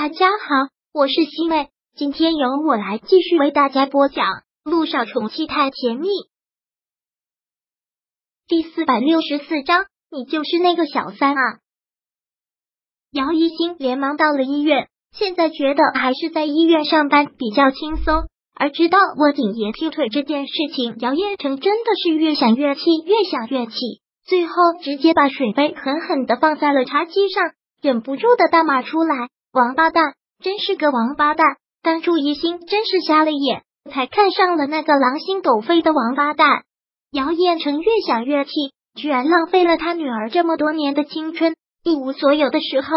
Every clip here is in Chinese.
大家好，我是西妹，今天由我来继续为大家播讲《路上宠妻太甜蜜》第四百六十四章。你就是那个小三啊！姚一星连忙到了医院，现在觉得还是在医院上班比较轻松。而知道我景爷劈腿这件事情，姚彦成真的是越想越气，越想越气，最后直接把水杯狠狠的放在了茶几上，忍不住的大骂出来：“王八蛋，真是个王八蛋！当初一心真是瞎了眼，才看上了那个狼心狗肺的王八蛋。”姚彦成越想越气，居然浪费了他女儿这么多年的青春，一无所有的时候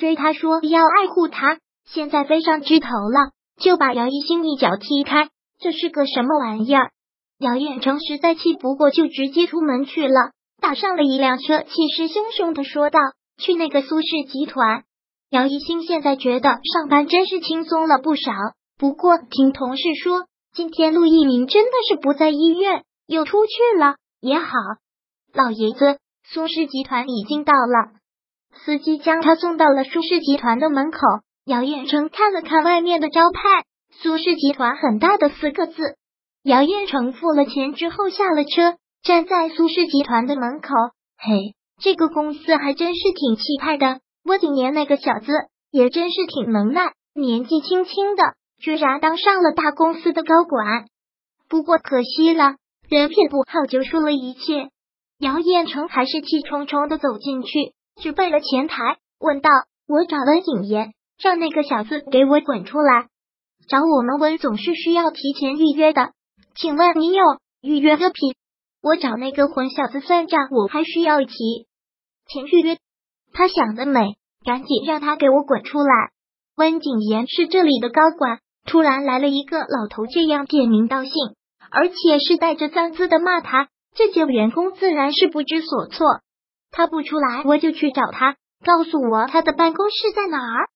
追他说要爱护他，现在飞上枝头了。就把姚一星一脚踢开，这是个什么玩意儿？姚彦成实在气不过，就直接出门去了，打上了一辆车，气势汹汹的说道：“去那个苏氏集团。”姚一星现在觉得上班真是轻松了不少。不过听同事说，今天陆一鸣真的是不在医院，又出去了也好。老爷子，苏氏集团已经到了，司机将他送到了苏氏集团的门口。姚彦成看了看外面的招牌，苏氏集团很大的四个字。姚彦成付了钱之后下了车，站在苏氏集团的门口。嘿，这个公司还真是挺气派的。郭景年那个小子也真是挺能耐，年纪轻轻的居然当上了大公司的高管。不过可惜了，人品不好就输了一切。姚彦成还是气冲冲的走进去，直奔了前台，问道：“我找了景言。”让那个小子给我滚出来！找我们温总是需要提前预约的，请问你有预约个屁？我找那个混小子算账，我还需要提前预约？他想得美，赶紧让他给我滚出来！温景言是这里的高管，突然来了一个老头，这样点名道姓，而且是带着脏字的骂他，这些员工自然是不知所措。他不出来，我就去找他，告诉我他的办公室在哪儿。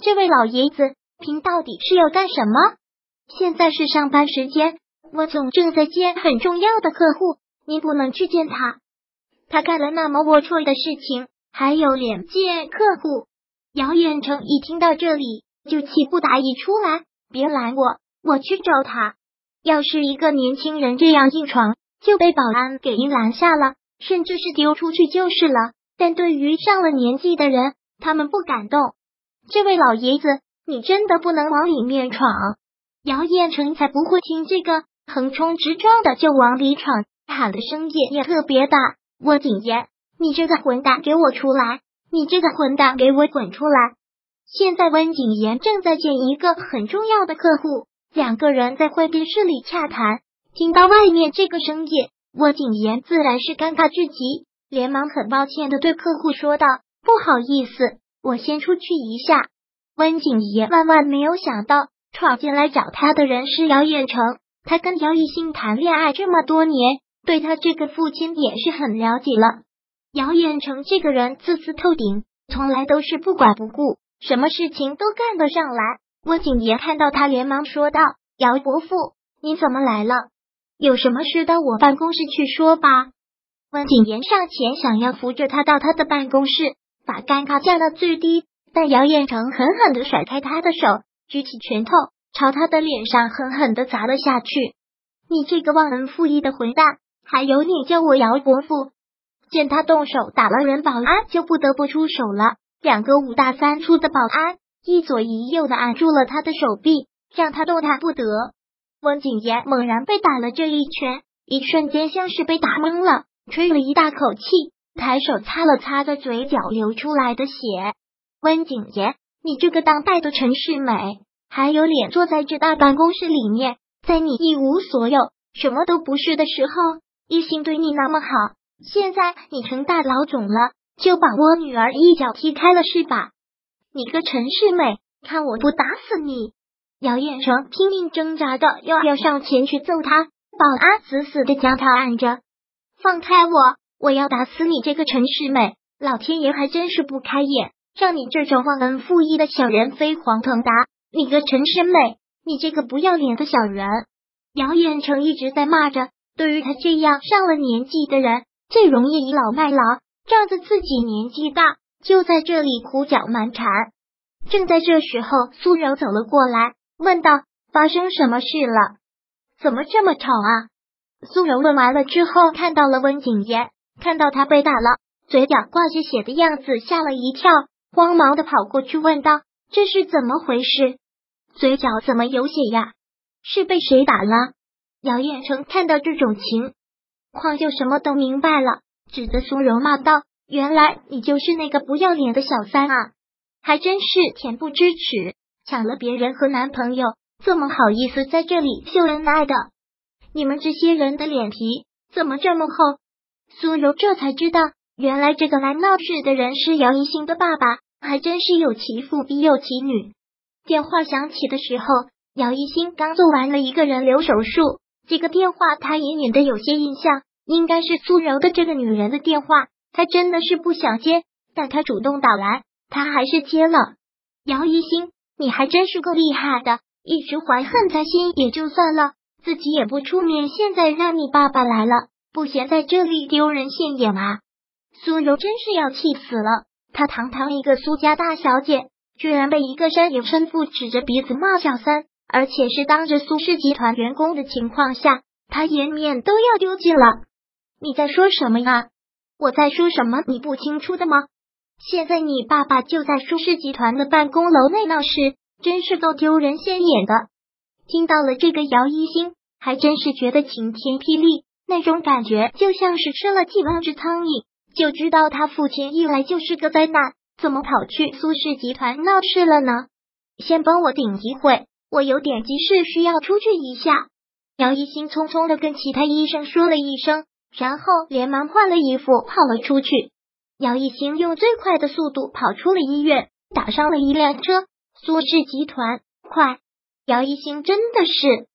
这位老爷子，您到底是要干什么？现在是上班时间，我总正在见很重要的客户，您不能去见他。他干了那么龌龊的事情，还有脸见客户？姚远成一听到这里，就气不打一处来。别拦我，我去找他。要是一个年轻人这样硬闯，就被保安给拦下了，甚至是丢出去就是了。但对于上了年纪的人，他们不敢动。这位老爷子，你真的不能往里面闯！姚彦成才不会听这个，横冲直撞的就往里闯，喊的声音也特别大。我谨言，你这个混蛋，给我出来！你这个混蛋，给我滚出来！现在温景言正在见一个很重要的客户，两个人在会宾室里洽谈。听到外面这个声音，温景言自然是尴尬至极，连忙很抱歉的对客户说道：“不好意思。”我先出去一下。温景言万万没有想到，闯进来找他的人是姚远成。他跟姚一兴谈恋爱这么多年，对他这个父亲也是很了解了。姚远成这个人自私透顶，从来都是不管不顾，什么事情都干得上来。温景言看到他，连忙说道：“姚伯父，你怎么来了？有什么事到我办公室去说吧。”温景言上前想要扶着他到他的办公室。把尴尬降到最低，但姚彦成狠狠的甩开他的手，举起拳头朝他的脸上狠狠的砸了下去。你这个忘恩负义的混蛋，还有你叫我姚伯父！见他动手打了人，保安就不得不出手了。两个五大三粗的保安一左一右的按住了他的手臂，让他动弹不得。温景言猛然被打了这一拳，一瞬间像是被打懵了，吹了一大口气。抬手擦了擦在嘴角流出来的血，温景言，你这个当代的陈世美，还有脸坐在这大办公室里面？在你一无所有、什么都不是的时候，一心对你那么好，现在你成大老总了，就把我女儿一脚踢开了是吧？你个陈世美，看我不打死你！姚彦成拼命挣扎着，又要上前去揍他，保安死死的将他按着，放开我！我要打死你这个陈世美！老天爷还真是不开眼，让你这种忘恩负义的小人飞黄腾达！你个陈世美，你这个不要脸的小人！姚远成一直在骂着，对于他这样上了年纪的人，最容易倚老卖老，仗着自己年纪大，就在这里胡搅蛮缠。正在这时候，苏柔走了过来，问道：“发生什么事了？怎么这么吵啊？”苏柔问完了之后，看到了温景言，看到他被打了，嘴角挂着血的样子，吓了一跳，慌忙的跑过去问道：“这是怎么回事？嘴角怎么有血呀？是被谁打了？”姚彦成看到这种情况，就什么都明白了，指着苏柔骂道：“原来你就是那个不要脸的小三啊！还真是恬不知耻，抢了别人和男朋友，这么好意思在这里秀恩爱的。”你们这些人的脸皮怎么这么厚？苏柔这才知道，原来这个来闹事的人是姚一星的爸爸，还真是有其父必有其女。电话响起的时候，姚一星刚做完了一个人流手术。这个电话他隐隐的有些印象，应该是苏柔的这个女人的电话。他真的是不想接，但他主动打来，他还是接了。姚一星，你还真是够厉害的，一直怀恨在心也就算了。自己也不出面，现在让你爸爸来了，不嫌在这里丢人现眼吗？苏柔真是要气死了！她堂堂一个苏家大小姐，居然被一个山野生父指着鼻子骂小三，而且是当着苏氏集团员工的情况下，他颜面都要丢尽了。你在说什么呀？我在说什么？你不清楚的吗？现在你爸爸就在苏氏集团的办公楼内闹事，真是够丢人现眼的。听到了这个姚一星，还真是觉得晴天霹雳，那种感觉就像是吃了几万只苍蝇，就知道他父亲一来就是个灾难，怎么跑去苏氏集团闹事了呢？先帮我顶一会，我有点急事需要出去一下。姚一星匆匆的跟其他医生说了一声，然后连忙换了衣服跑了出去。姚一星用最快的速度跑出了医院，打上了一辆车。苏氏集团，快！姚一星真的是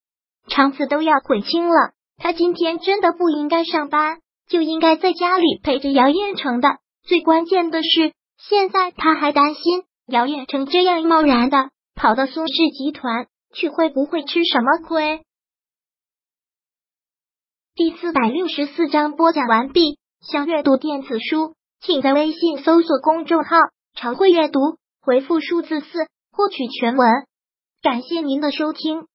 肠子都要悔青了，他今天真的不应该上班，就应该在家里陪着姚彦成的。最关键的是，现在他还担心姚彦成这样贸然的跑到苏氏集团去，会不会吃什么亏？第四百六十四章播讲完毕。想阅读电子书，请在微信搜索公众号“常会阅读”，回复数字四获取全文。感谢您的收听。